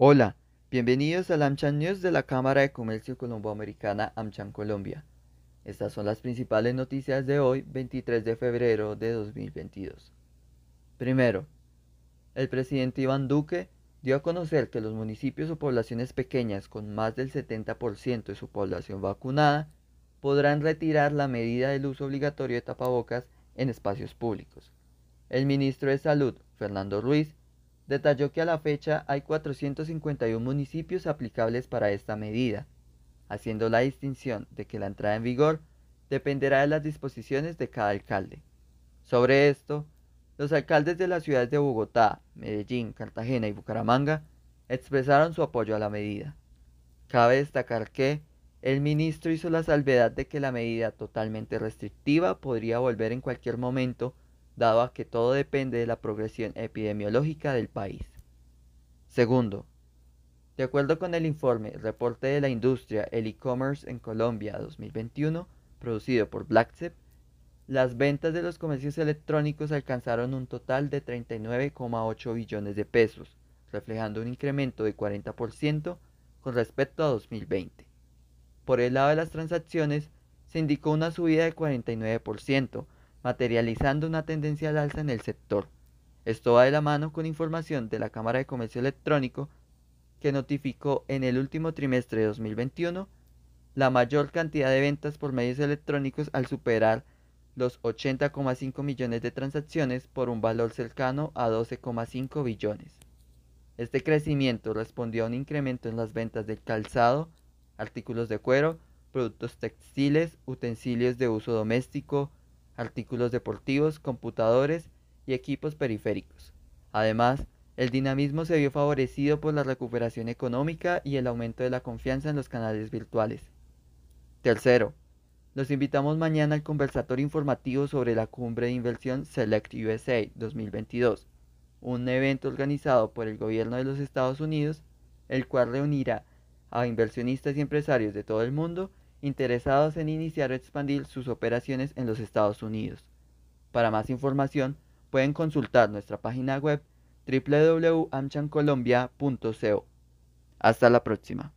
Hola, bienvenidos al AmCham News de la Cámara de Comercio Colomboamericana AmCham Colombia. Estas son las principales noticias de hoy, 23 de febrero de 2022. Primero, el presidente Iván Duque dio a conocer que los municipios o poblaciones pequeñas con más del 70% de su población vacunada podrán retirar la medida del uso obligatorio de tapabocas en espacios públicos. El ministro de Salud, Fernando Ruiz, detalló que a la fecha hay 451 municipios aplicables para esta medida, haciendo la distinción de que la entrada en vigor dependerá de las disposiciones de cada alcalde. Sobre esto, los alcaldes de las ciudades de Bogotá, Medellín, Cartagena y Bucaramanga expresaron su apoyo a la medida. Cabe destacar que el ministro hizo la salvedad de que la medida totalmente restrictiva podría volver en cualquier momento dado a que todo depende de la progresión epidemiológica del país. Segundo, de acuerdo con el informe Reporte de la Industria, el e-commerce en Colombia 2021, producido por BlackSep, las ventas de los comercios electrónicos alcanzaron un total de 39,8 billones de pesos, reflejando un incremento de 40% con respecto a 2020. Por el lado de las transacciones, se indicó una subida de 49%, materializando una tendencia al alza en el sector. Esto va de la mano con información de la Cámara de Comercio Electrónico que notificó en el último trimestre de 2021 la mayor cantidad de ventas por medios electrónicos al superar los 80,5 millones de transacciones por un valor cercano a 12,5 billones. Este crecimiento respondió a un incremento en las ventas de calzado, artículos de cuero, productos textiles, utensilios de uso doméstico, artículos deportivos, computadores y equipos periféricos. Además, el dinamismo se vio favorecido por la recuperación económica y el aumento de la confianza en los canales virtuales. Tercero, los invitamos mañana al conversatorio informativo sobre la cumbre de inversión Select USA 2022, un evento organizado por el gobierno de los Estados Unidos, el cual reunirá a inversionistas y empresarios de todo el mundo interesados en iniciar o expandir sus operaciones en los Estados Unidos. Para más información, pueden consultar nuestra página web www.amchancolombia.co. Hasta la próxima.